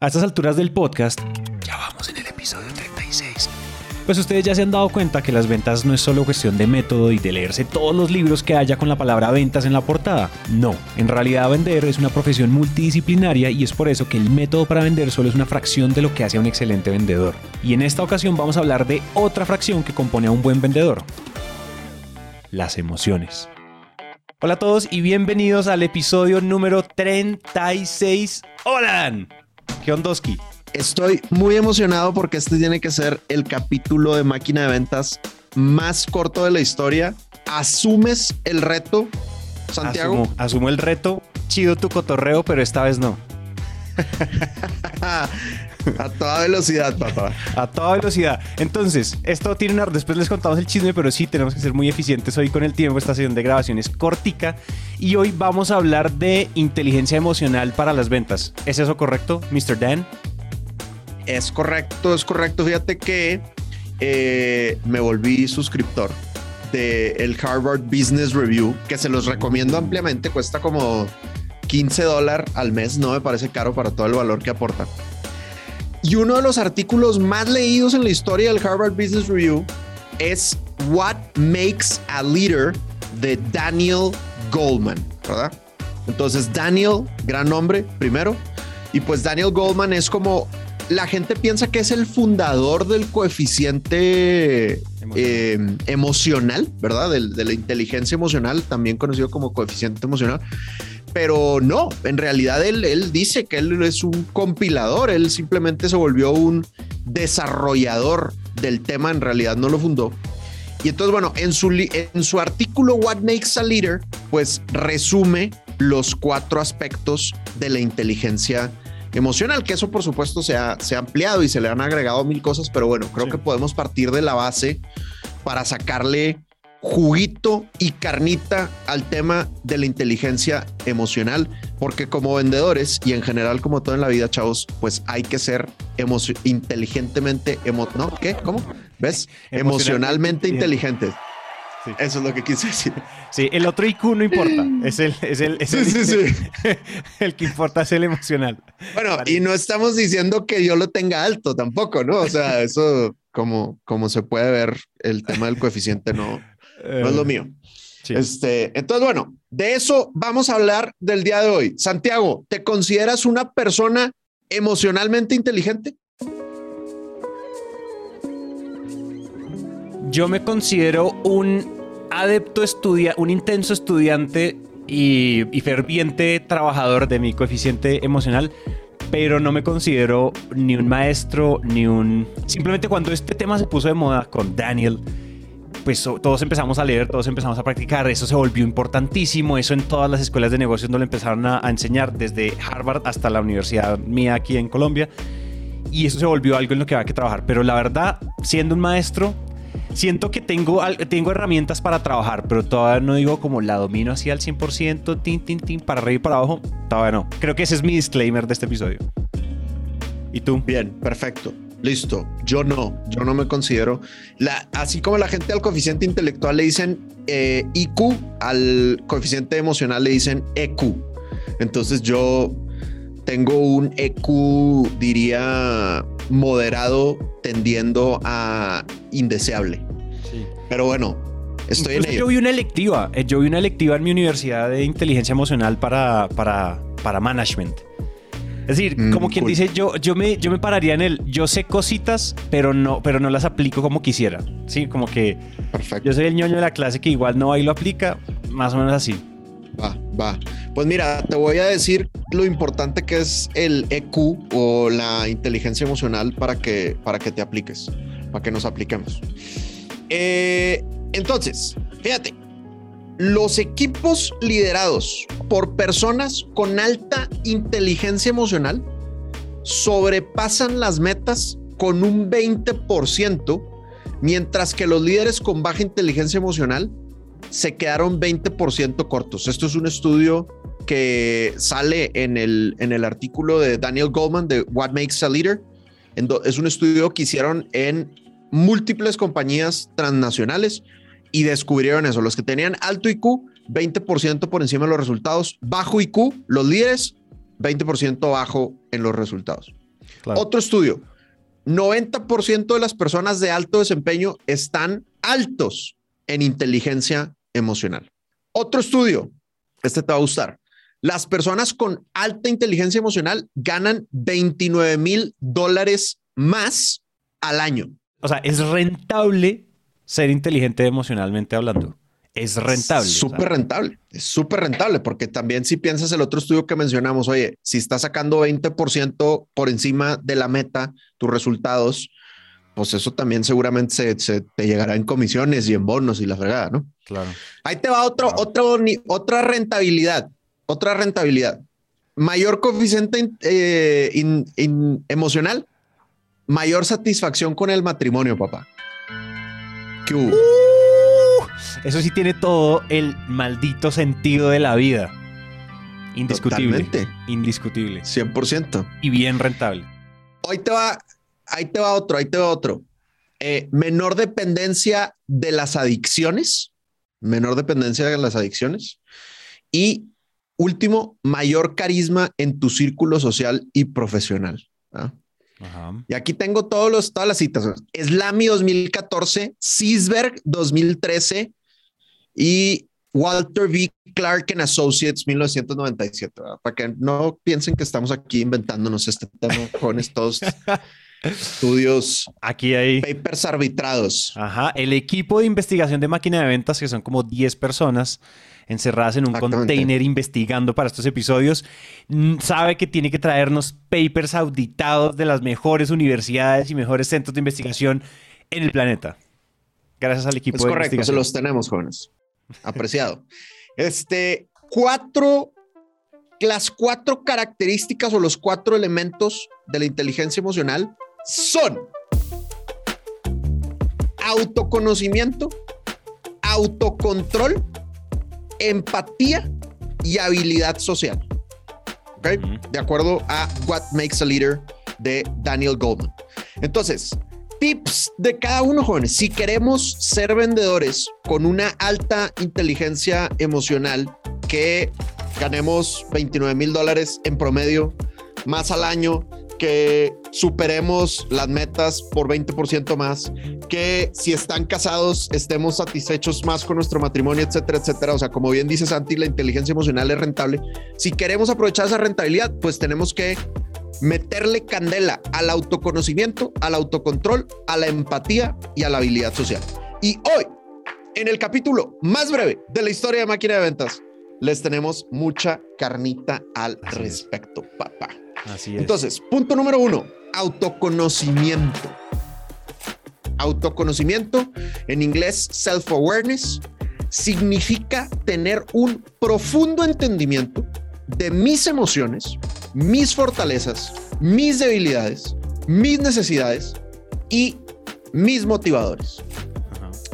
A estas alturas del podcast, ya vamos en el episodio 36. Pues ustedes ya se han dado cuenta que las ventas no es solo cuestión de método y de leerse todos los libros que haya con la palabra ventas en la portada. No, en realidad vender es una profesión multidisciplinaria y es por eso que el método para vender solo es una fracción de lo que hace a un excelente vendedor. Y en esta ocasión vamos a hablar de otra fracción que compone a un buen vendedor. Las emociones. Hola a todos y bienvenidos al episodio número 36. ¡Hola! ¿Qué ondoski? Estoy muy emocionado porque este tiene que ser el capítulo de máquina de ventas más corto de la historia. ¿Asumes el reto, Santiago? Asumo, asumo el reto. Chido tu cotorreo, pero esta vez no. A toda velocidad, papá. A toda velocidad. Entonces, esto tiene una... Después les contamos el chisme, pero sí tenemos que ser muy eficientes hoy con el tiempo. Esta sesión de grabación es cortica. Y hoy vamos a hablar de inteligencia emocional para las ventas. ¿Es eso correcto, Mr. Dan? Es correcto, es correcto. Fíjate que eh, me volví suscriptor del Harvard Business Review, que se los recomiendo ampliamente. Cuesta como 15 dólares al mes. No me parece caro para todo el valor que aporta. Y uno de los artículos más leídos en la historia del Harvard Business Review es What Makes a Leader de Daniel Goldman, ¿verdad? Entonces, Daniel, gran nombre, primero. Y pues Daniel Goldman es como la gente piensa que es el fundador del coeficiente eh, emocional ¿verdad? De, la inteligencia emocional, también conocido como coeficiente emocional pero no, en realidad él, él dice que él es un compilador, él simplemente se volvió un desarrollador del tema, en realidad no lo fundó. Y entonces, bueno, en su, en su artículo What Makes a Leader, pues resume los cuatro aspectos de la inteligencia emocional, que eso por supuesto se ha, se ha ampliado y se le han agregado mil cosas, pero bueno, creo sí. que podemos partir de la base para sacarle juguito y carnita al tema de la inteligencia emocional, porque como vendedores y en general como todo en la vida, chavos, pues hay que ser inteligentemente, emo ¿no? ¿Qué? ¿Cómo? ¿Ves? Emocionalmente, inteligentes. Sí. Eso es lo que quise decir. Sí, el otro IQ no importa. Es el, es el, es sí, el, sí, sí. el que importa es el emocional. Bueno, vale. y no estamos diciendo que yo lo tenga alto tampoco, ¿no? O sea, eso como, como se puede ver, el tema del coeficiente no, no es lo mío. Sí. Este, entonces, bueno, de eso vamos a hablar del día de hoy. Santiago, ¿te consideras una persona emocionalmente inteligente? Yo me considero un adepto estudia, un intenso estudiante y, ferviente trabajador de mi coeficiente emocional, pero no me considero ni un maestro ni un... Simplemente cuando este tema se puso de moda con Daniel, pues todos empezamos a leer, todos empezamos a practicar, eso se volvió importantísimo, eso en todas las escuelas de negocios no lo empezaron a, a, enseñar, desde Harvard hasta la universidad mía aquí en Colombia, y eso se volvió algo en lo que va a que trabajar, pero la verdad, siendo un maestro, siento que tengo, tengo herramientas para trabajar, pero todavía no digo como la domino así al 100%, tin, tin, tin, para arriba y para abajo, todavía no. Creo que ese es mi disclaimer de este episodio. ¿Y tú? Bien, perfecto. Listo, yo no, yo no me considero, la, así como la gente al coeficiente intelectual le dicen eh, IQ, al coeficiente emocional le dicen EQ. Entonces yo tengo un EQ, diría, moderado, tendiendo a indeseable. Pero bueno, estoy Incluso en ello. Yo vi una electiva, eh, yo vi una electiva en mi universidad de inteligencia emocional para, para, para management. Es decir, mm, como quien cool. dice, yo, yo, me, yo me pararía en el, yo sé cositas, pero no, pero no las aplico como quisiera. Sí, como que Perfecto. yo soy el ñoño de la clase que igual no y lo aplica, más o menos así. Va, va. Pues mira, te voy a decir lo importante que es el EQ o la inteligencia emocional para que, para que te apliques, para que nos apliquemos. Eh, entonces, fíjate, los equipos liderados por personas con alta inteligencia emocional sobrepasan las metas con un 20%, mientras que los líderes con baja inteligencia emocional se quedaron 20% cortos. Esto es un estudio que sale en el, en el artículo de Daniel Goldman de What Makes a Leader. Es un estudio que hicieron en múltiples compañías transnacionales y descubrieron eso. Los que tenían alto IQ, 20% por encima de los resultados. Bajo IQ, los líderes, 20% bajo en los resultados. Otro estudio, 90% de las personas de alto desempeño están altos en inteligencia emocional. Otro estudio, este te va a gustar. Las personas con alta inteligencia emocional ganan 29 mil dólares más al año. O sea, es rentable ser inteligente emocionalmente hablando. Es rentable. Súper rentable, es súper rentable, porque también si piensas el otro estudio que mencionamos, oye, si estás sacando 20% por encima de la meta, tus resultados, pues eso también seguramente se, te llegará en comisiones y en bonos y la fregada, ¿no? Claro. Ahí te va otro, otro, otra rentabilidad, otra rentabilidad. Mayor coeficiente eh, emocional, mayor satisfacción con el matrimonio, papá. ¿Qué hubo? Eso sí tiene todo el maldito sentido de la vida. Indiscutible. Totalmente. Indiscutible. 100%. Y bien rentable. Ahí te va, ahí te va otro, ahí te va otro. Eh, menor dependencia de las adicciones. Menor dependencia de las adicciones. Y último, mayor carisma en tu círculo social y profesional. Y aquí tengo todos los, todas las citas. Slami 2014, Cisberg 2013, y Walter V. Clark and Associates 1997, para que no piensen que estamos aquí inventándonos este tema con estos estudios. Aquí hay papers arbitrados. Ajá, el equipo de investigación de máquina de ventas, que son como 10 personas encerradas en un container investigando para estos episodios, sabe que tiene que traernos papers auditados de las mejores universidades y mejores centros de investigación en el planeta. Gracias al equipo es de correcto, se los tenemos, jóvenes apreciado. Este, cuatro, las cuatro características o los cuatro elementos de la inteligencia emocional son autoconocimiento, autocontrol, empatía y habilidad social. ¿Okay? De acuerdo a What Makes a Leader de Daniel Goldman. Entonces, tips de cada uno, jóvenes. Si queremos ser vendedores con una alta inteligencia emocional, que ganemos 29 mil dólares en promedio más al año, que superemos las metas por 20% más, que si están casados estemos satisfechos más con nuestro matrimonio, etcétera, etcétera. O sea, como bien dice Santi, la inteligencia emocional es rentable. Si queremos aprovechar esa rentabilidad, pues tenemos que meterle candela al autoconocimiento, al autocontrol, a la empatía y a la habilidad social. Y hoy, en el capítulo más breve de la historia de máquina de ventas, les tenemos mucha carnita al respecto, papá. Así es. Entonces, punto número uno, autoconocimiento. Autoconocimiento, en inglés self-awareness, significa tener un profundo entendimiento de mis emociones, mis fortalezas, mis debilidades, mis necesidades y mis motivadores.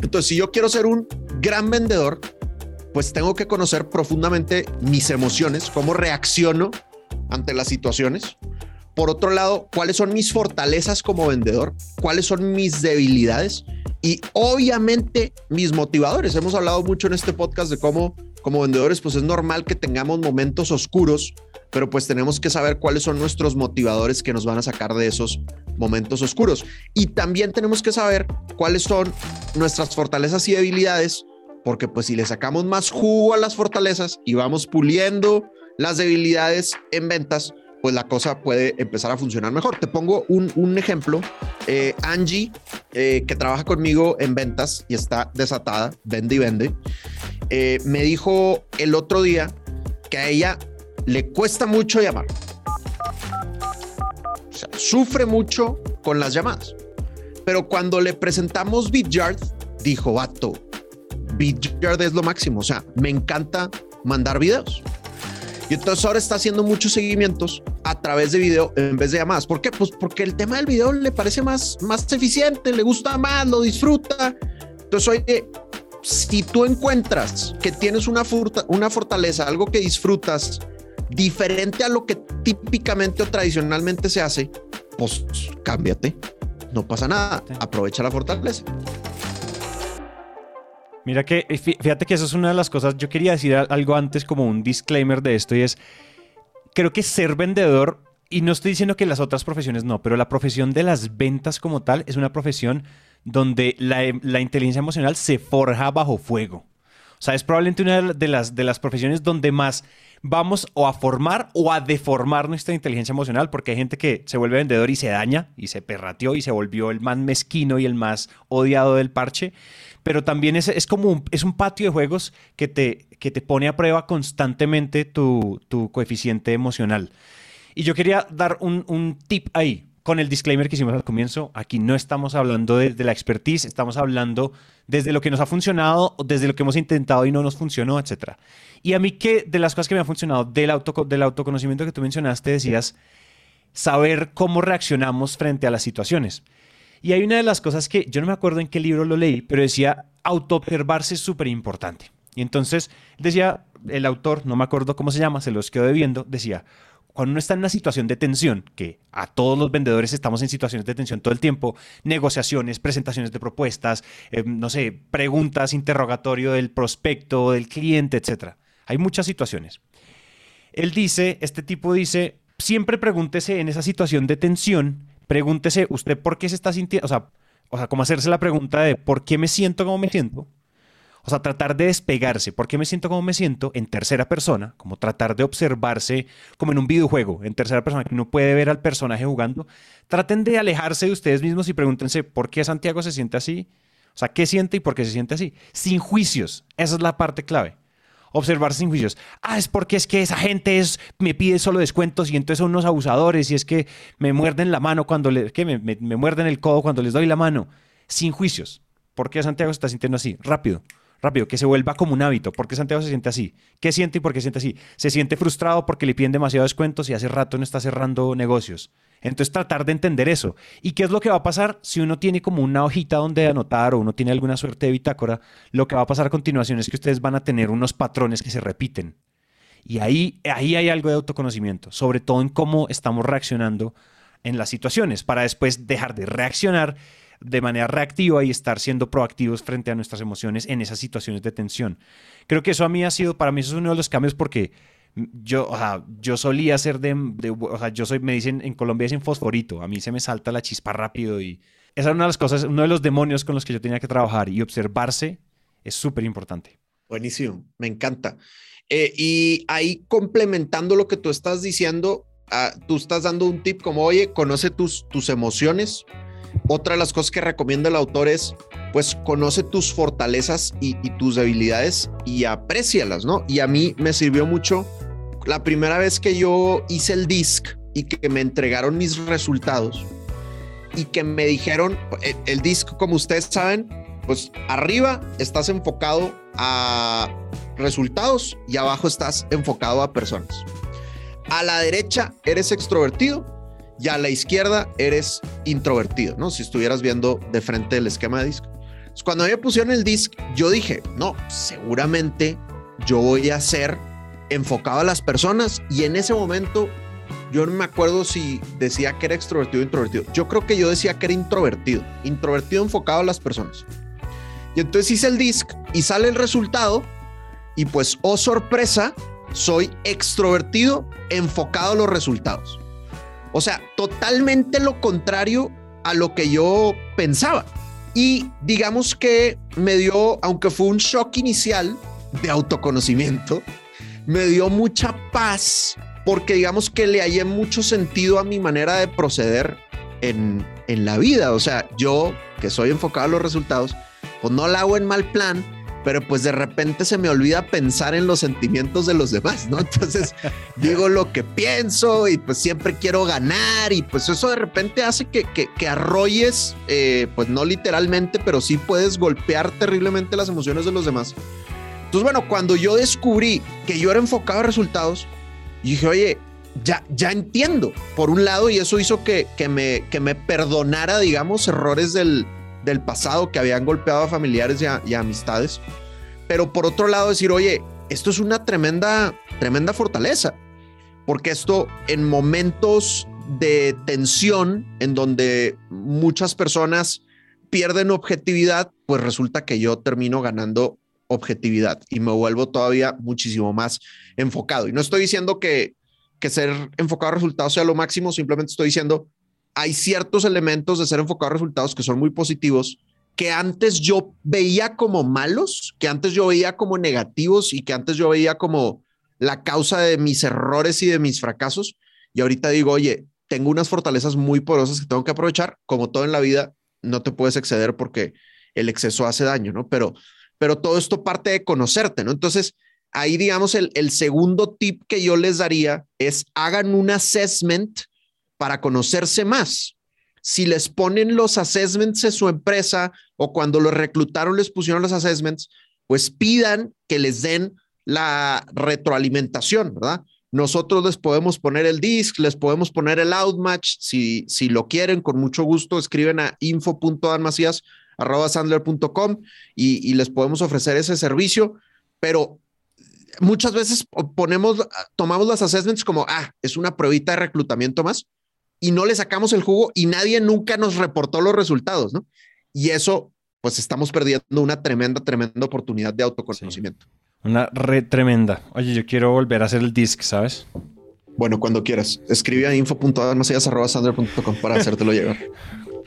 Entonces, si yo quiero ser un gran vendedor, pues tengo que conocer profundamente mis emociones, cómo reacciono ante las situaciones. Por otro lado, cuáles son mis fortalezas como vendedor, cuáles son mis debilidades y obviamente mis motivadores. Hemos hablado mucho en este podcast de cómo como vendedores pues es normal que tengamos momentos oscuros pero pues tenemos que saber cuáles son nuestros motivadores que nos van a sacar de esos momentos oscuros. Y también tenemos que saber cuáles son nuestras fortalezas y debilidades, porque pues si le sacamos más jugo a las fortalezas y vamos puliendo las debilidades en ventas, pues la cosa puede empezar a funcionar mejor. Te pongo un, ejemplo. Eh, Angie, eh, que trabaja conmigo en ventas y está desatada, vende y vende, eh, me dijo el otro día que a ella le cuesta mucho llamar. O sea, sufre mucho con las llamadas. Pero cuando le presentamos BitYard, dijo, vato, BitYard es lo máximo. O sea, me encanta mandar videos. Y entonces ahora está haciendo muchos seguimientos a través de video en vez de llamadas. ¿Por qué? Pues porque el tema del video le parece más, más eficiente, le gusta más, lo disfruta. Entonces, oye, si tú encuentras que tienes una, una fortaleza, algo que disfrutas, diferente a lo que típicamente o tradicionalmente se hace, pues cámbiate. No pasa nada. Aprovecha la fortaleza. Mira que, eh, fíjate que eso es una de las cosas, yo quería decir algo antes como un disclaimer de esto y es, creo que ser vendedor y no estoy diciendo que las otras profesiones no, pero la profesión de las ventas como tal es una profesión donde la, la inteligencia emocional se forja bajo fuego. O sea, es probablemente una de las, de las profesiones donde más vamos o a formar o a deformar nuestra inteligencia emocional, porque hay gente que se vuelve vendedor y se daña y se perrateó y se volvió el más mezquino y el más odiado del parche. Pero también es, es como un, es un patio de juegos que te, que te pone a prueba constantemente tu, tu coeficiente emocional. Y yo quería dar un, un tip ahí, con el disclaimer que hicimos al comienzo, aquí no estamos hablando de, la expertise, estamos hablando desde lo que nos ha funcionado, desde lo que hemos intentado y no nos funcionó, etc. Y a mí que de las cosas que me han funcionado del, auto, del autoconocimiento que tú mencionaste, decías saber cómo reaccionamos frente a las situaciones. Y hay una de las cosas que yo no me acuerdo en qué libro lo leí, pero decía autoobservarse es súper importante. Y entonces decía el autor, no me acuerdo cómo se llama, se los quedo debiendo, decía, cuando uno está en una situación de tensión, que a todos los vendedores estamos en situaciones de tensión todo el tiempo, negociaciones, presentaciones de propuestas, eh, no sé, preguntas, interrogatorio del prospecto, del cliente, etc. Hay muchas situaciones. Él dice, este tipo dice, siempre pregúntese en esa situación de tensión, pregúntese usted por qué se está sintiendo, o sea, o sea, como hacerse la pregunta de por qué me siento como me siento o sea, tratar de despegarse. ¿Por qué me siento como me siento? En tercera persona, como tratar de observarse como en un videojuego, en tercera persona, que uno puede ver al personaje jugando. Traten de alejarse de ustedes mismos y pregúntense por qué Santiago se siente así. O sea, ¿qué siente y por qué se siente así? Sin juicios. Esa es la parte clave. Observarse sin juicios. Ah, es porque es que esa gente es, me pide solo descuentos y entonces son unos abusadores y es que me muerden la mano cuando le, que me, me muerden el codo cuando les doy la mano. Sin juicios. ¿Por qué Santiago se está sintiendo así? Rápido rápido, que se vuelva como un hábito. ¿Por qué Santiago se siente así? ¿Qué siente y por qué siente así? Se siente frustrado porque le piden demasiados descuentos y hace rato no está cerrando negocios. Entonces tratar de entender eso. ¿Y qué es lo que va a pasar si uno tiene como una hojita donde anotar o uno tiene alguna suerte de bitácora? Lo que va a pasar a continuación es que ustedes van a tener unos patrones que se repiten. Y ahí, ahí hay algo de autoconocimiento, sobre todo en cómo estamos reaccionando en las situaciones, para después dejar de reaccionar de manera reactiva y estar siendo proactivos frente a nuestras emociones en esas situaciones de tensión. Creo que eso a mí ha sido, para mí eso es uno de los cambios porque yo, o sea, yo solía ser de, o sea, yo soy, me dicen, en Colombia dicen fosforito, a mí se me salta la chispa rápido y esa es una de las cosas, uno de los demonios con los que yo tenía que trabajar y observarse es súper importante. Buenísimo, me encanta. Eh, y ahí complementando lo que tú estás diciendo, ah, tú estás dando un tip como, oye, conoce tus, tus emociones, otra de las cosas que recomienda el autor es, pues conoce tus fortalezas y, tus debilidades y aprécialas, ¿no? Y a mí me sirvió mucho la primera vez que yo hice el disc y que me entregaron mis resultados y que me dijeron, el, el disc, como ustedes saben, pues arriba estás enfocado a resultados y abajo estás enfocado a personas. A la derecha eres extrovertido y a la izquierda eres introvertido, ¿no? Si estuvieras viendo de frente el esquema de disco. cuando me pusieron el disc, yo dije, no, seguramente yo voy a ser enfocado a las personas y en ese momento yo no me acuerdo si decía que era extrovertido o introvertido. Yo creo que yo decía que era introvertido, introvertido enfocado a las personas. Y entonces hice el disc y sale el resultado y pues, oh sorpresa, soy extrovertido enfocado a los resultados. O sea, totalmente lo contrario a lo que yo pensaba. Y digamos que me dio, aunque fue un shock inicial de autoconocimiento, me dio mucha paz porque digamos que le hallé mucho sentido a mi manera de proceder en, en la vida. O sea, yo que soy enfocado a los resultados, pues no la hago en mal plan, pero pues de repente se me olvida pensar en los sentimientos de los demás, ¿no? Entonces digo lo que pienso y pues siempre quiero ganar y pues eso de repente hace que, que, arrolles, eh, pues no literalmente, pero sí puedes golpear terriblemente las emociones de los demás. Entonces, bueno, cuando yo descubrí que yo era enfocado a resultados, dije, oye, ya, ya entiendo, por un lado, y eso hizo que, que, me, que me perdonara, digamos, errores del, del pasado que habían golpeado a familiares y, amistades. Pero por otro lado decir, oye, esto es una tremenda, tremenda fortaleza, porque esto en momentos de tensión, en donde muchas personas pierden objetividad, pues resulta que yo termino ganando objetividad y me vuelvo todavía muchísimo más enfocado. Y no estoy diciendo que, que ser enfocado a resultados sea lo máximo, simplemente estoy diciendo, hay ciertos elementos de ser enfocado a resultados que son muy positivos, que antes yo veía como malos, que antes yo veía como negativos y que antes yo veía como la causa de mis errores y de mis fracasos. Y ahorita digo, oye, tengo unas fortalezas muy poderosas que tengo que aprovechar. Como todo en la vida, no te puedes exceder porque el exceso hace daño, ¿no? Pero, pero todo esto parte de conocerte, ¿no? Entonces, ahí digamos, el, el segundo tip que yo les daría es hagan un assessment para conocerse más. Si les ponen los assessments en su empresa o cuando los reclutaron les pusieron los assessments, pues pidan que les den la retroalimentación, ¿verdad? Nosotros les podemos poner el disc, les podemos poner el outmatch, si, si lo quieren, con mucho gusto, escriben a info.danmacías.com y, y les podemos ofrecer ese servicio, pero muchas veces ponemos, tomamos las assessments como, ah, es una pruebita de reclutamiento más, y no le sacamos el jugo y nadie nunca nos reportó los resultados, ¿no? Y eso, pues estamos perdiendo una tremenda, tremenda oportunidad de autoconocimiento. Una re tremenda. Oye, yo quiero volver a hacer el disc, ¿sabes? Bueno, cuando quieras. Escribe a info.admasillas.com para hacértelo llegar.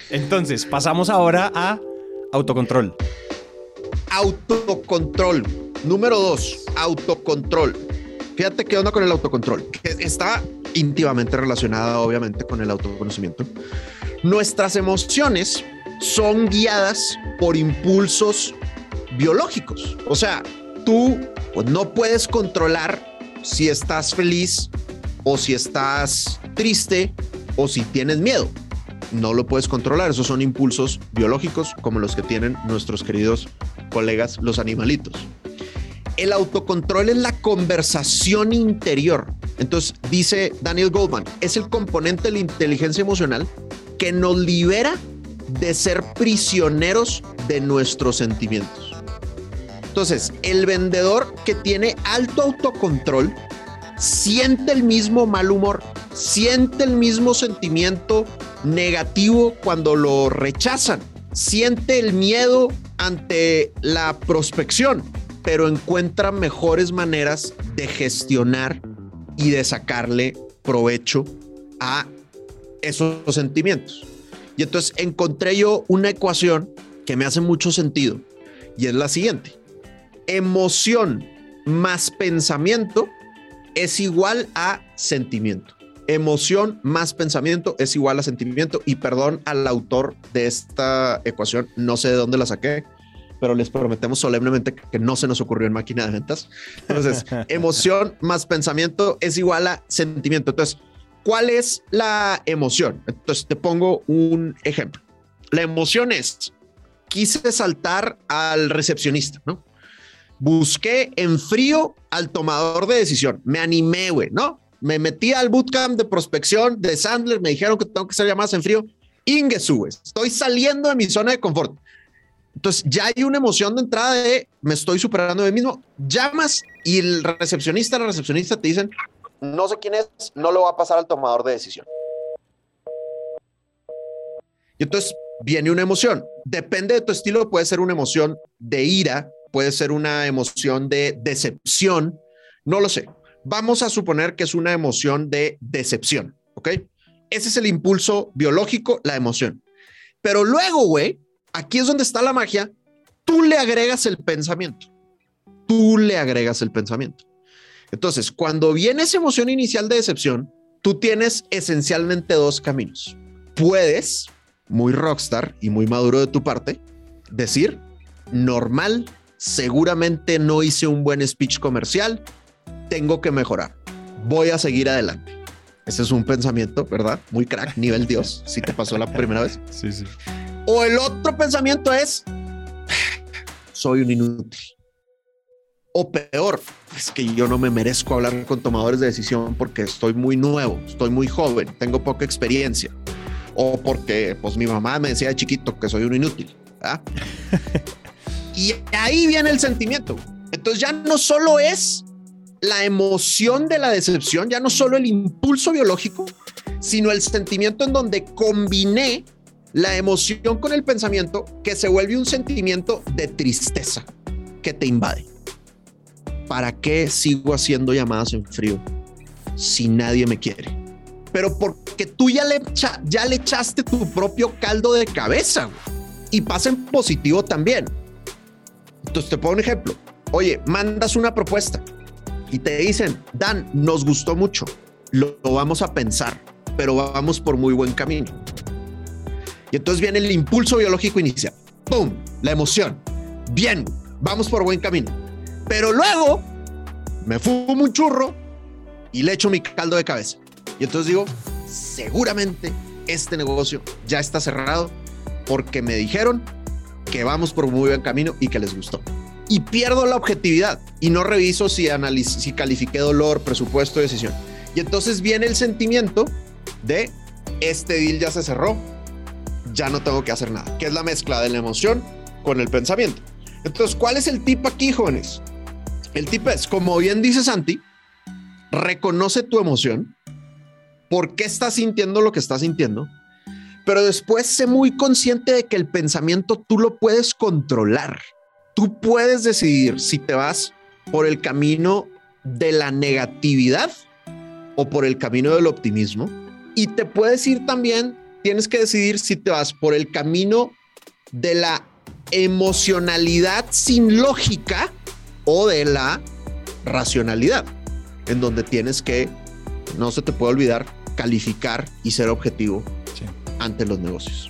Entonces, pasamos ahora a autocontrol. Autocontrol. Número dos, autocontrol. Fíjate qué onda con el autocontrol. Está íntimamente relacionada obviamente con el autoconocimiento. Nuestras emociones son guiadas por impulsos biológicos. O sea, tú pues, no puedes controlar si estás feliz o si estás triste o si tienes miedo. No lo puedes controlar. Esos son impulsos biológicos como los que tienen nuestros queridos colegas los animalitos. El autocontrol es la conversación interior entonces, dice Daniel Goldman, es el componente de la inteligencia emocional que nos libera de ser prisioneros de nuestros sentimientos. Entonces, el vendedor que tiene alto autocontrol siente el mismo mal humor, siente el mismo sentimiento negativo cuando lo rechazan, siente el miedo ante la prospección, pero encuentra mejores maneras de gestionar y de sacarle provecho a esos sentimientos. Y entonces encontré yo una ecuación que me hace mucho sentido y es la siguiente. Emoción más pensamiento es igual a sentimiento. Emoción más pensamiento es igual a sentimiento. Y perdón al autor de esta ecuación, no sé de dónde la saqué, pero les prometemos solemnemente que no se nos ocurrió en máquina de ventas. Entonces, emoción más pensamiento es igual a sentimiento. Entonces, ¿cuál es la emoción? Entonces, te pongo un ejemplo. La emoción es, quise saltar al recepcionista, ¿no? Busqué en frío al tomador de decisión. Me animé, güey, ¿no? Me metí al bootcamp de prospección de Sandler. Me dijeron que tengo que ser llamadas en frío. Ingesu, estoy saliendo de mi zona de confort. Entonces ya hay una emoción de entrada de me estoy superando de mí mismo. Llamas y el recepcionista, la recepcionista te dicen, no sé quién es, no lo va a pasar al tomador de decisión. Y entonces viene una emoción. Depende de tu estilo, puede ser una emoción de ira, puede ser una emoción de decepción, no lo sé. Vamos a suponer que es una emoción de decepción, ¿ok? Ese es el impulso biológico, la emoción. Pero luego, güey, aquí es donde está la magia, tú le agregas el pensamiento. Tú le agregas el pensamiento. Entonces, cuando viene esa emoción inicial de decepción, tú tienes esencialmente dos caminos. Puedes, muy rockstar y muy maduro de tu parte, decir, normal, seguramente no hice un buen speech comercial, tengo que mejorar, voy a seguir adelante. Ese es un pensamiento, ¿verdad? Muy crack, nivel Dios, si te pasó la primera vez. Sí, sí. O el otro pensamiento es, soy un inútil. O peor, es que yo no me merezco hablar con tomadores de decisión porque estoy muy nuevo, estoy muy joven, tengo poca experiencia. O porque pues mi mamá me decía de chiquito que soy un inútil. y ahí viene el sentimiento. Entonces ya no solo es la emoción de la decepción, ya no solo el impulso biológico, sino el sentimiento en donde combiné la emoción con el pensamiento que se vuelve un sentimiento de tristeza que te invade. ¿Para qué sigo haciendo llamadas en frío? si nadie me quiere? Pero porque tú ya le, ya le echaste tu propio caldo de cabeza y pasa en positivo también. Entonces te pongo un ejemplo. Oye, mandas una propuesta y te dicen, Dan, nos gustó mucho, lo, lo vamos a pensar, pero vamos por muy buen camino. Y entonces viene el impulso biológico inicial. ¡Pum! La emoción. Bien, vamos por buen camino. Pero luego me fumo un churro y le echo mi caldo de cabeza. Y entonces digo, seguramente este negocio ya está cerrado porque me dijeron que vamos por muy buen camino y que les gustó. Y pierdo la objetividad y no reviso si, si califiqué dolor, presupuesto, decisión. Y entonces viene el sentimiento de este deal ya se cerró, ya no tengo que hacer nada, que es la mezcla de la emoción con el pensamiento. Entonces, ¿cuál es el tip aquí, jóvenes? El tip es, como bien dice Santi, reconoce tu emoción, por qué estás sintiendo lo que estás sintiendo, pero después sé muy consciente de que el pensamiento tú lo puedes controlar. Tú puedes decidir si te vas por el camino de la negatividad o por el camino del optimismo. Y te puedes ir también, tienes que decidir si te vas por el camino de la emocionalidad sin lógica o de la racionalidad, en donde tienes que, no se te puede olvidar, calificar y ser objetivo ante los negocios.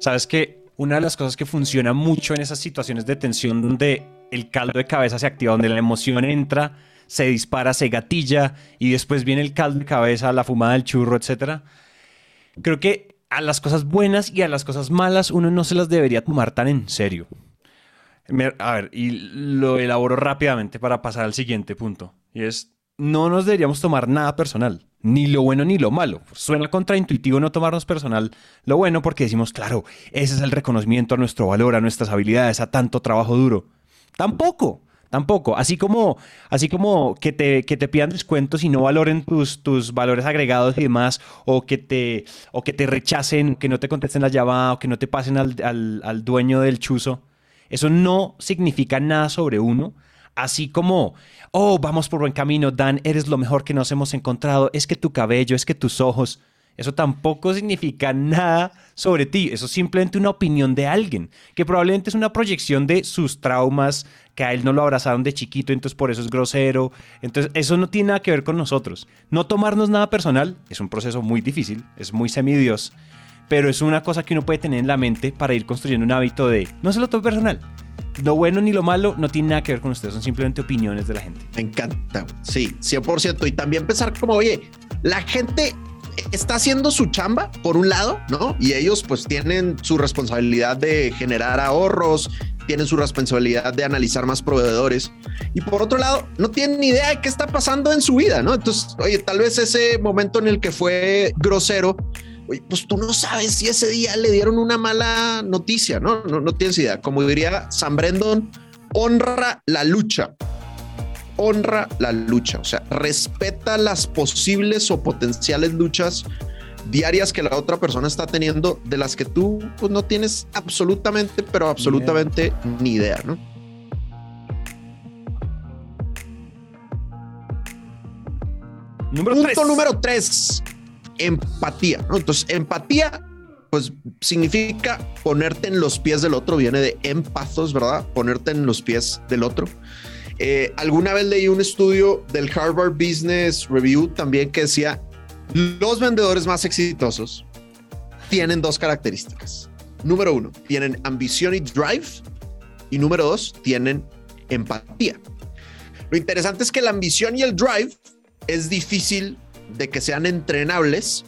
Sabes que una de las cosas que funciona mucho en esas situaciones de tensión donde el caldo de cabeza se activa, donde la emoción entra, se dispara, se gatilla y después viene el caldo de cabeza, la fumada del churro, etcétera. Creo que a las cosas buenas y a las cosas malas uno no se las debería tomar tan en serio. A ver, y lo elaboro rápidamente para pasar al siguiente punto. Y es, no nos deberíamos tomar nada personal, ni lo bueno ni lo malo. Suena contraintuitivo no tomarnos personal lo bueno porque decimos, claro, ese es el reconocimiento a nuestro valor, a nuestras habilidades, a tanto trabajo duro. Tampoco. Tampoco. Así como, así como que te, que te pidan descuentos y no valoren tus, tus valores agregados y demás, o que, te, o que te rechacen, que no te contesten la llamada, o que no te pasen al, al, al dueño del chuzo. Eso no significa nada sobre uno. Así como, oh, vamos por buen camino, Dan, eres lo mejor que nos hemos encontrado, es que tu cabello, es que tus ojos, eso tampoco significa nada sobre ti. Eso es simplemente una opinión de alguien, que probablemente es una proyección de sus traumas, que a él no lo abrazaron de chiquito, entonces por eso es grosero. Entonces, eso no tiene nada que ver con nosotros. No tomarnos nada personal es un proceso muy difícil, es muy semidios, pero es una cosa que uno puede tener en la mente para ir construyendo un hábito de no se lo tome personal. Lo bueno ni lo malo no tiene nada que ver con ustedes, son simplemente opiniones de la gente. Me encanta, sí, 100%. Y también pensar como, oye, la gente está haciendo su chamba por un lado, ¿no? Y ellos pues tienen su responsabilidad de generar ahorros, tienen su responsabilidad de analizar más proveedores y por otro lado no tienen ni idea de qué está pasando en su vida, ¿no? Entonces, oye, tal vez ese momento en el que fue grosero, oye, pues tú no sabes si ese día le dieron una mala noticia, ¿no? No, no tienes idea. Como diría San Brendon, honra la lucha honra la lucha, o sea, respeta las posibles o potenciales luchas diarias que la otra persona está teniendo de las que tú pues, no tienes absolutamente, pero absolutamente ni idea, ¿no? Número Punto número tres, empatía, ¿no? Entonces, empatía, pues significa ponerte en los pies del otro, viene de empathos, ¿verdad? Ponerte en los pies del otro. Eh, alguna vez leí un estudio del Harvard Business Review también que decía, los vendedores más exitosos tienen dos características. Número uno, tienen ambición y drive. Y número dos, tienen empatía. Lo interesante es que la ambición y el drive es difícil de que sean entrenables,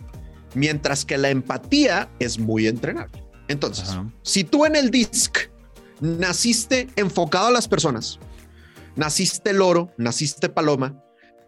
mientras que la empatía es muy entrenable. Entonces, si tú en el DISC naciste enfocado a las personas, naciste loro, naciste paloma,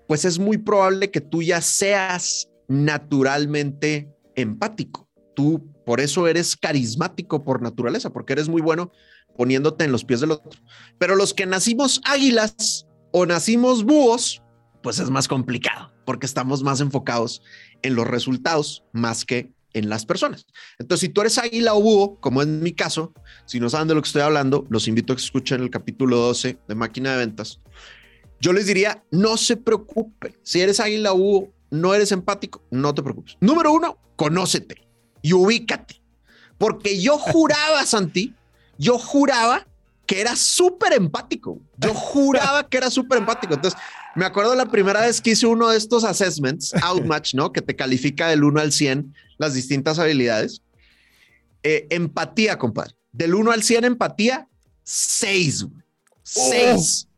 pues es muy probable que tú ya seas naturalmente empático. Tú por eso eres carismático por naturaleza, porque eres muy bueno poniéndote en los pies del otro. Pero los que nacimos águilas o nacimos búhos, pues es más complicado, porque estamos más enfocados en los resultados más que en las personas. Entonces, si tú eres águila o búho, como en mi caso, si no saben de lo que estoy hablando, los invito a que escuchen el capítulo 12 de Máquina de Ventas. Yo les diría, no se preocupen. Si eres águila U, no eres empático, no te preocupes. Número uno, conócete y ubícate. Porque yo juraba, Santi, yo juraba que era súper empático. Yo juraba que era súper empático. Entonces, me acuerdo la primera vez que hice uno de estos assessments, Outmatch, ¿no? Que te califica del 1 al 100 las distintas habilidades. Eh, empatía, compadre. Del 1 al 100 empatía, 6. 6.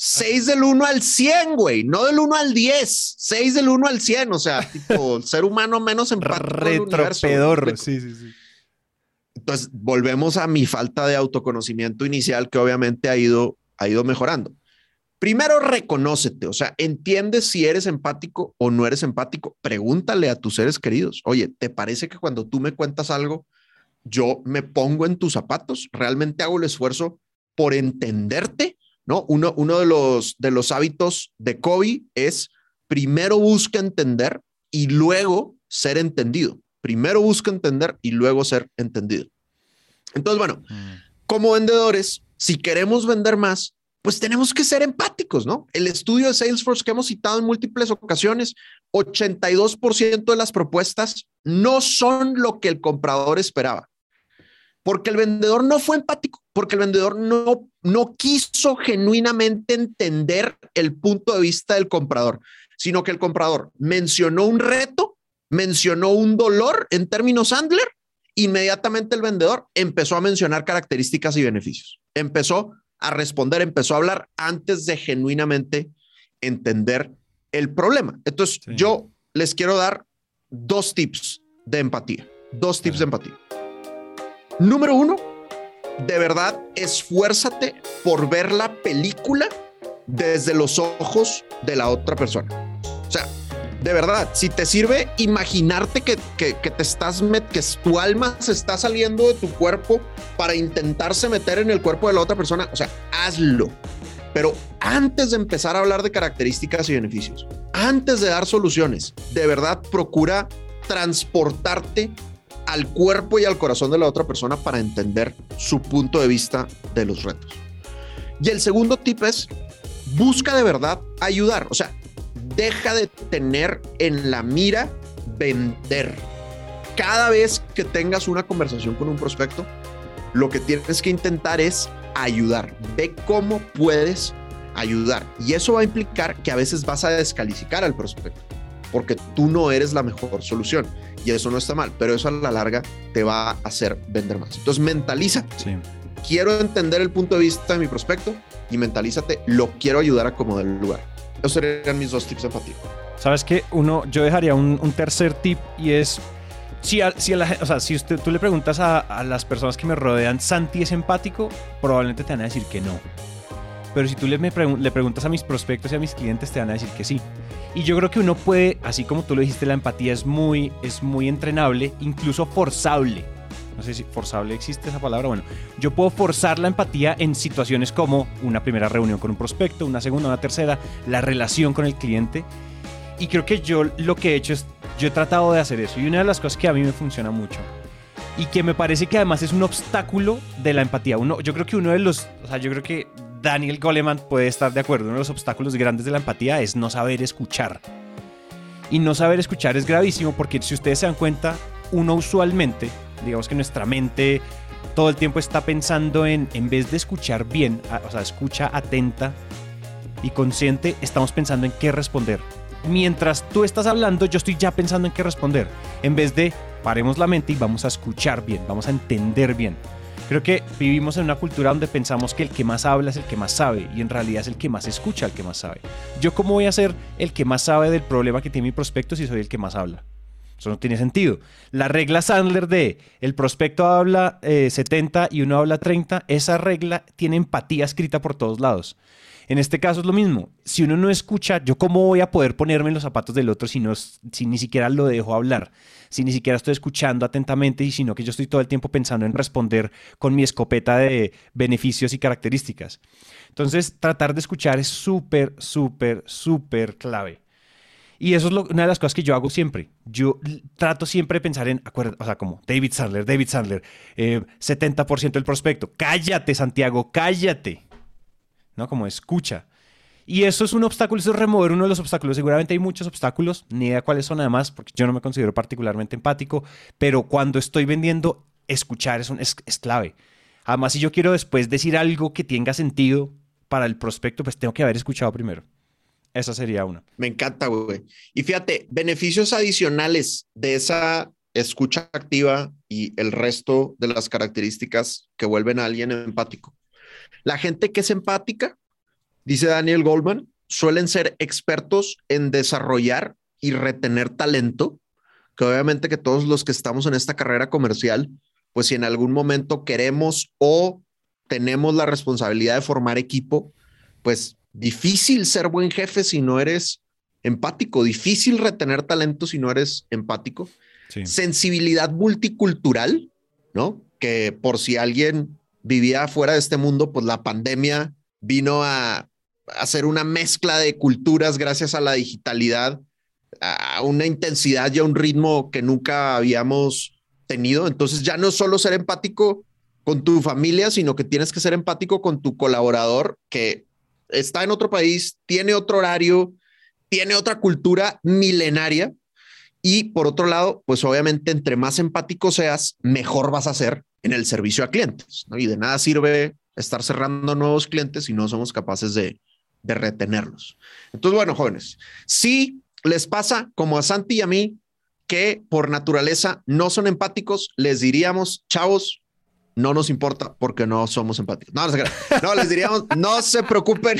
6 del 1 al 100, güey, no del 1 al 10, 6 del 1 al 100, o sea, tipo, ser humano menos empático. Retropedor, sí, sí, sí. Entonces, volvemos a mi falta de autoconocimiento inicial que obviamente ha ido, ha ido mejorando. Primero, reconócete, o sea, entiendes si eres empático o no eres empático. Pregúntale a tus seres queridos, oye, ¿te parece que cuando tú me cuentas algo, yo me pongo en tus zapatos? ¿Realmente hago el esfuerzo por entenderte? ¿No? Uno, uno de, los, de los hábitos de Kobe es primero busca entender y luego ser entendido. Primero busca entender y luego ser entendido. Entonces, bueno, mm. como vendedores, si queremos vender más, pues tenemos que ser empáticos, ¿no? El estudio de Salesforce que hemos citado en múltiples ocasiones, 82% de las propuestas no son lo que el comprador esperaba. Porque el vendedor no fue empático, porque el vendedor no, no quiso genuinamente entender el punto de vista del comprador, sino que el comprador mencionó un reto, mencionó un dolor en términos Andler, inmediatamente el vendedor empezó a mencionar características y beneficios. Empezó a responder, empezó a hablar antes de genuinamente entender el problema. Entonces, yo les quiero dar dos tips de empatía, dos tips de empatía. Número uno, de verdad, esfuérzate por ver la película desde los ojos de la otra persona. De verdad, si te sirve imaginarte que, que, te estás, que tu alma se está saliendo de tu cuerpo para intentarse meter en el cuerpo de la otra persona, o sea, hazlo. Pero antes de empezar a hablar de características y beneficios, antes de dar soluciones, de verdad procura transportarte al cuerpo y al corazón de la otra persona para entender su punto de vista de los retos. Y el segundo tip es, busca de verdad ayudar. O sea, deja de tener en la mira vender. Cada vez que tengas una conversación con un prospecto, lo que tienes que intentar es ayudar. Ve cómo puedes ayudar. Y eso va a implicar que a veces vas a descalificar al prospecto, porque tú no eres la mejor solución. Y eso no está mal, pero eso a la larga te va a hacer vender más. Entonces mentaliza. Quiero entender el punto de vista de mi prospecto y mentalízate, lo quiero ayudar a como del lugar. Esos serían mis dos tips de empatía. Sabes que uno, yo dejaría un, tercer tip y es si, si, o sea, si tú le preguntas a, las personas que me rodean, ¿Santi es empático? Probablemente te van a decir que no. Pero si tú le, le preguntas a mis prospectos y a mis clientes, te van a decir que sí. Y yo creo que uno puede, así como tú lo dijiste, la empatía es muy, es muy entrenable, incluso forzable no sé si forzable existe esa palabra, bueno, yo puedo forzar la empatía en situaciones como una primera reunión con un prospecto, una segunda, una tercera, la relación con el cliente. Y creo que yo lo que he hecho es, yo he tratado de hacer eso. Y una de las cosas que a mí me funciona mucho y que me parece que además es un obstáculo de la empatía. Uno, yo creo que uno de los, o sea, yo creo que Daniel Goleman puede estar de acuerdo. Uno de los obstáculos grandes de la empatía es no saber escuchar. Y no saber escuchar es gravísimo porque si ustedes se dan cuenta, uno usualmente digamos que nuestra mente todo el tiempo está pensando en, en vez de escuchar bien, o sea, escucha atenta y consciente, estamos pensando en qué responder. Mientras tú estás hablando, yo estoy ya pensando en qué responder. En vez de paremos la mente y vamos a escuchar bien, vamos a entender bien. Creo que vivimos en una cultura donde pensamos que el que más habla es el que más sabe y en realidad es el que más escucha el que más sabe. Yo cómo voy a ser el que más sabe del problema que tiene mi prospecto si soy el que más habla? Eso no tiene sentido. La regla Sandler de el prospecto habla 70 eh, y uno habla 30, esa regla tiene empatía escrita por todos lados. En este caso es lo mismo. Si uno no escucha, ¿yo cómo voy a poder ponerme en los zapatos del otro si, no, si ni siquiera lo dejo hablar? Si ni siquiera estoy escuchando atentamente y sino que yo estoy todo el tiempo pensando en responder con mi escopeta de beneficios y características. Entonces, tratar de escuchar es súper, súper, súper clave. Y eso es una de las cosas que yo hago siempre. Yo trato siempre de pensar en, o sea, como David Sandler, David Sandler, 70% eh, del prospecto. Cállate, Santiago, cállate. ¿No? Como escucha. Y eso es un obstáculo, eso es remover uno de los obstáculos. Seguramente hay muchos obstáculos, ni idea cuáles son además, porque yo no me considero particularmente empático, pero cuando estoy vendiendo, escuchar es, es, es clave. Además, si yo quiero después decir algo que tenga sentido para el prospecto, pues tengo que haber escuchado primero. Esa sería una. Me encanta, güey. Y fíjate, beneficios adicionales de esa escucha activa y el resto de las características que vuelven a alguien empático. La gente que es empática dice Daniel Goldman, suelen ser expertos en desarrollar y retener talento, que obviamente que todos los que estamos en esta carrera comercial, pues si en algún momento queremos o tenemos la responsabilidad de formar equipo, pues difícil ser buen jefe si no eres empático, difícil retener talento si no eres empático. Sensibilidad multicultural, ¿no? Que por si alguien vivía fuera de este mundo, pues la pandemia vino a hacer una mezcla de culturas gracias a la digitalidad, a una intensidad y a un ritmo que nunca habíamos tenido. Entonces ya no solo ser empático con tu familia, sino que tienes que ser empático con tu colaborador que está en otro país, tiene otro horario, tiene otra cultura milenaria. Y por otro lado, pues obviamente entre más empático seas, mejor vas a ser en el servicio a clientes. Y de nada sirve estar cerrando nuevos clientes si no somos capaces de, de retenerlos. Entonces, bueno, jóvenes, si les pasa como a Santi y a mí, que por naturaleza no son empáticos, les diríamos, chavos, no nos importa porque no somos empáticos. No, no, les diríamos, no se preocupen,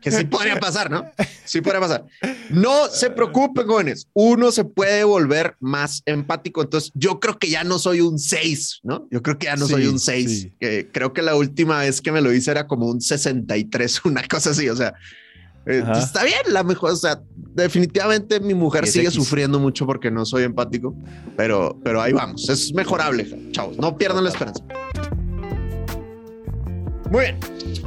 que sí podría pasar, ¿no? Sí podría pasar. No se preocupen, jóvenes, uno se puede volver más empático. Entonces, yo creo que ya no soy un 6, ¿no? Yo creo que ya no soy un 6. creo que la última vez que me lo hice era como un 63, una cosa así, o sea, eh, está bien, la mejor, o sea, definitivamente mi mujer sigue sufriendo mucho porque no soy empático, pero, pero ahí vamos, es mejorable, chavos, no pierdan la esperanza. Muy bien,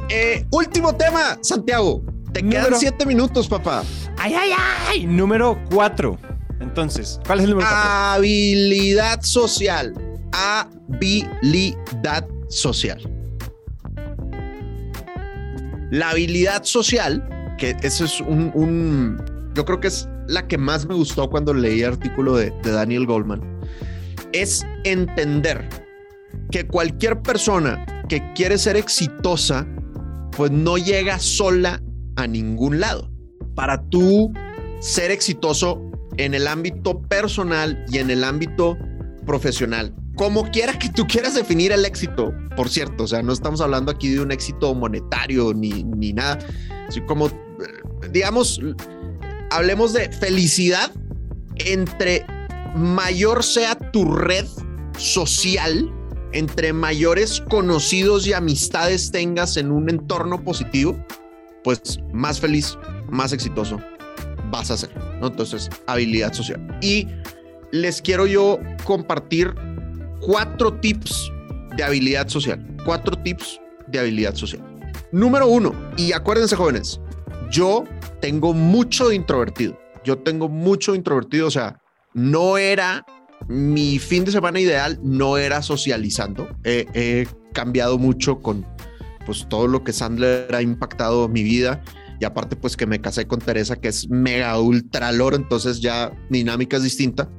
eh, último tema, Santiago, te quedan siete minutos, papá. Ay, ay, ay, número cuatro. Entonces, ¿cuál es el número cuatro? Habilidad social. Habilidad social. La habilidad social que eso es un, yo creo que es la que más me gustó cuando leí el artículo de, Daniel Goldman, es entender que cualquier persona que quiere ser exitosa, pues no llega sola a ningún lado. Para tú ser exitoso en el ámbito personal y en el ámbito profesional, como quiera que tú quieras definir el éxito, por cierto, o sea, no estamos hablando aquí de un éxito monetario ni, ni nada, así como digamos, hablemos de felicidad, entre mayor sea tu red social, entre mayores conocidos y amistades tengas en un entorno positivo, pues más feliz, más exitoso vas a ser. Entonces, habilidad social. Y les quiero yo compartir cuatro tips de habilidad social. Cuatro tips de habilidad social. Número uno, y acuérdense jóvenes, yo tengo mucho introvertido. Yo tengo mucho introvertido, o sea, no era mi fin de semana ideal, no era socializando. he cambiado mucho con pues todo lo que Sandler ha impactado mi vida y aparte pues que me casé con Teresa que es mega ultra loro, entonces ya dinámica es distinta.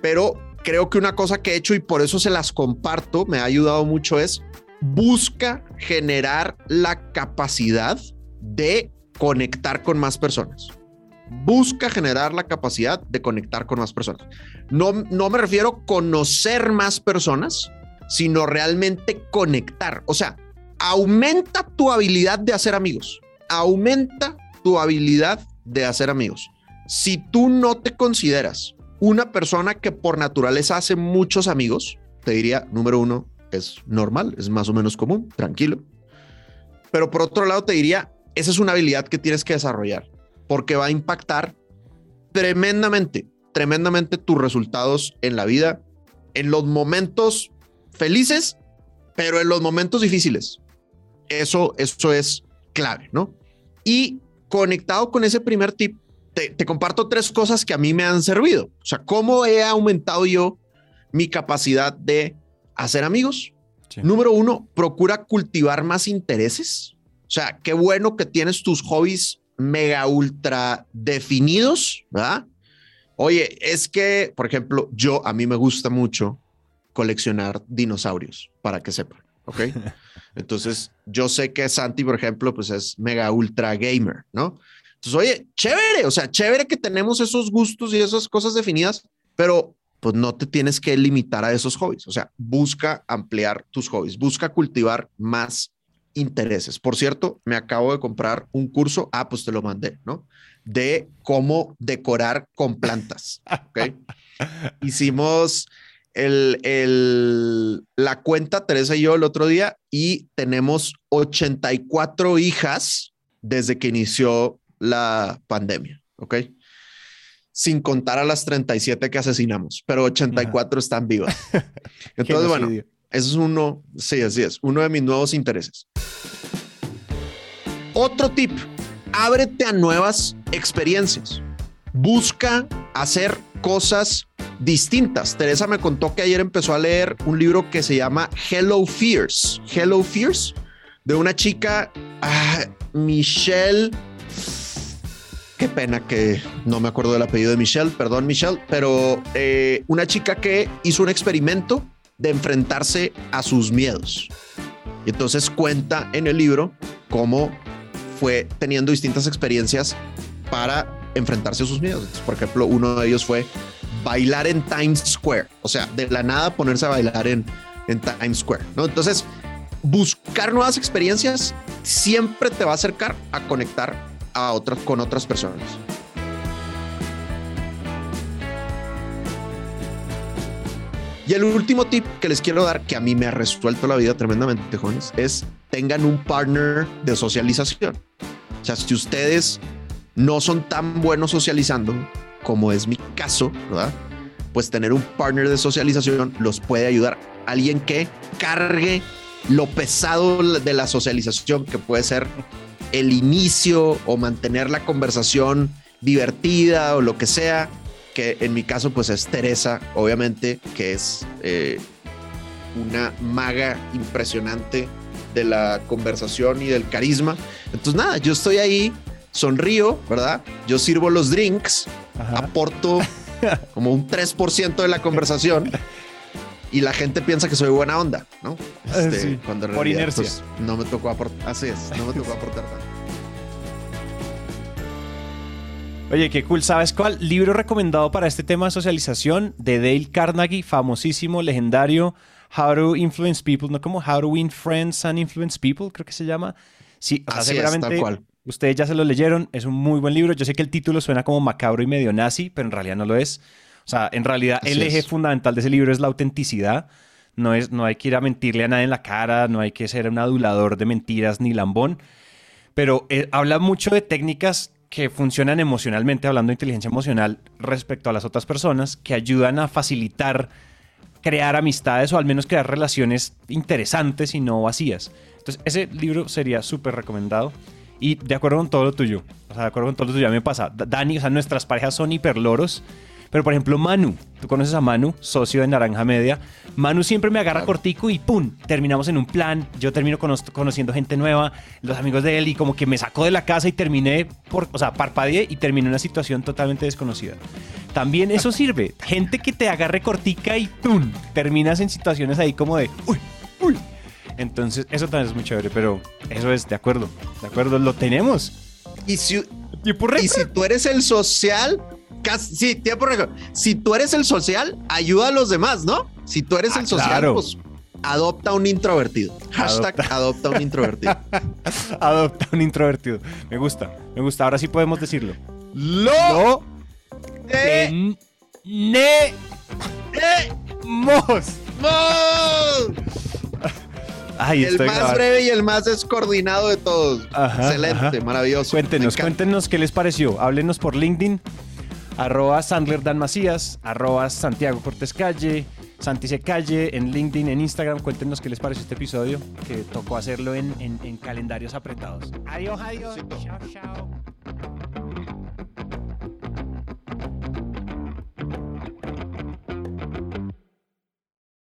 Pero creo que una cosa que he hecho y por eso se las comparto, me ha ayudado mucho es busca generar la capacidad de conectar con más personas. Busca generar la capacidad de conectar con más personas. No, no me refiero a conocer más personas, sino realmente conectar. O sea, aumenta tu habilidad de hacer amigos. Aumenta tu habilidad de hacer amigos. Si tú no te consideras una persona que por naturaleza hace muchos amigos, te diría, número uno, es normal, es más o menos común, tranquilo. Pero por otro lado, te diría, esa es una habilidad que tienes que desarrollar porque va a impactar tremendamente, tremendamente tus resultados en la vida, en los momentos felices, pero en los momentos difíciles. Eso, eso es clave, ¿no? Y conectado con ese primer tip, te, comparto tres cosas que a mí me han servido. O sea, cómo he aumentado yo mi capacidad de hacer amigos. Número uno, procura cultivar más intereses O sea, qué bueno que tienes tus hobbies mega ultra definidos, ¿verdad? Oye, es que, por ejemplo, yo a mí me gusta mucho coleccionar dinosaurios, para que sepan, ¿ok? Entonces, yo sé que Santi, por ejemplo, pues es mega ultra gamer, ¿no? Entonces, oye, chévere, o sea, chévere que tenemos esos gustos y esas cosas definidas, pero pues no te tienes que limitar a esos hobbies. O sea, busca ampliar tus hobbies, busca cultivar más intereses. Por cierto, me acabo de comprar un curso, ah, pues te lo mandé, ¿no? De cómo decorar con plantas. ¿ok? Hicimos el, el, la cuenta, Teresa y yo, el otro día, y tenemos 84 hijas desde que inició la pandemia, ¿ok? Sin contar a las 37 que asesinamos, pero 84 están vivas. Entonces, bueno, eso es uno, uno de mis nuevos intereses. Otro tip, ábrete a nuevas experiencias. Busca hacer cosas distintas. Teresa me contó que ayer empezó a leer un libro que se llama Hello Fears. Hello Fears, de una chica, ah, Michelle. Qué pena que no me acuerdo del apellido de Michelle, perdón Michelle, pero eh, una chica que hizo un experimento de enfrentarse a sus miedos. Y entonces cuenta en el libro cómo fue teniendo distintas experiencias para enfrentarse a sus miedos. por ejemplo, uno de ellos fue bailar en Times Square, o sea, de la nada ponerse a bailar en, en Times Square, ¿no? Entonces, buscar nuevas experiencias siempre te va a acercar a conectar a otras, con otras personas. Y el último tip que les quiero dar, que a mí me ha resuelto la vida tremendamente, jóvenes, es tengan un partner de socialización. O sea, si ustedes no son tan buenos socializando, como es mi caso, ¿verdad? Pues tener un partner de socialización los puede ayudar. Alguien que cargue lo pesado de la socialización, que puede ser el inicio o mantener la conversación divertida o lo que sea, que en mi caso pues es Teresa, obviamente, que es eh, una maga impresionante de la conversación y del carisma. Entonces nada, yo estoy ahí, sonrío, ¿verdad? Yo sirvo los drinks aporto como un 3% de la conversación y la gente piensa que soy buena onda, ¿no? Este, por inercia. Pues, no me tocó aportar, así es, no me tocó aportar tanto. Oye, qué cool. ¿Sabes cuál? Libro recomendado para este tema de socialización de Dale Carnegie, famosísimo, legendario. How to Influence People, no como How to Win Friends and Influence People, creo que se llama. Sí, Así es, tal cual. Ustedes ya se lo leyeron, es un muy buen libro. Yo sé que el título suena como macabro y medio nazi, pero en realidad no lo es. O sea, en realidad el eje fundamental de ese libro es la autenticidad. No, es, no hay que ir a mentirle a nadie en la cara, no hay que ser un adulador de mentiras ni lambón. Pero eh, habla mucho de técnicas que funcionan emocionalmente, hablando de inteligencia emocional respecto a las otras personas, que ayudan a facilitar crear amistades o al menos crear relaciones interesantes y no vacías. Entonces, ese libro sería súper recomendado. Y de acuerdo con todo lo tuyo, o sea, de acuerdo con todo lo tuyo, a mí me pasa. Dani, o sea, nuestras parejas son hiperloros. Pero por ejemplo, Manu, tú conoces a Manu, socio de Naranja Media. Manu siempre me agarra cortico y ¡pum! Terminamos en un plan. Yo termino conociendo gente nueva, los amigos de él, y como que me sacó de la casa y terminé, por, o sea, parpadeé y terminé en una situación totalmente desconocida. También eso sirve. Gente que te agarre cortica y ¡pum! Terminas en situaciones ahí como de ¡uy! ¡uy! Entonces, eso también es muy chévere, pero eso es, de acuerdo, de acuerdo, lo tenemos. Y si, y si tú eres el social, casi, sí, tiempo récord. Si tú eres el social, ayuda a los demás, ¿no? Si tú eres ah, el social, pues adopta un introvertido. Hashtag adopta, un introvertido. adopta un introvertido. Me gusta, me gusta. Ahora sí podemos decirlo. Lo, ne, mos. Mos el más breve y el más descoordinado de todos. Excelente, maravilloso. Cuéntenos, cuéntenos qué les pareció. Háblenos por LinkedIn, arroba Sandler Dan Macías, arroba Santiago Cortés Calle, Santi Calle, en LinkedIn, en Instagram. Cuéntenos qué les pareció este episodio, que tocó hacerlo en, en calendarios apretados. Adiós, adiós. Chao, chao.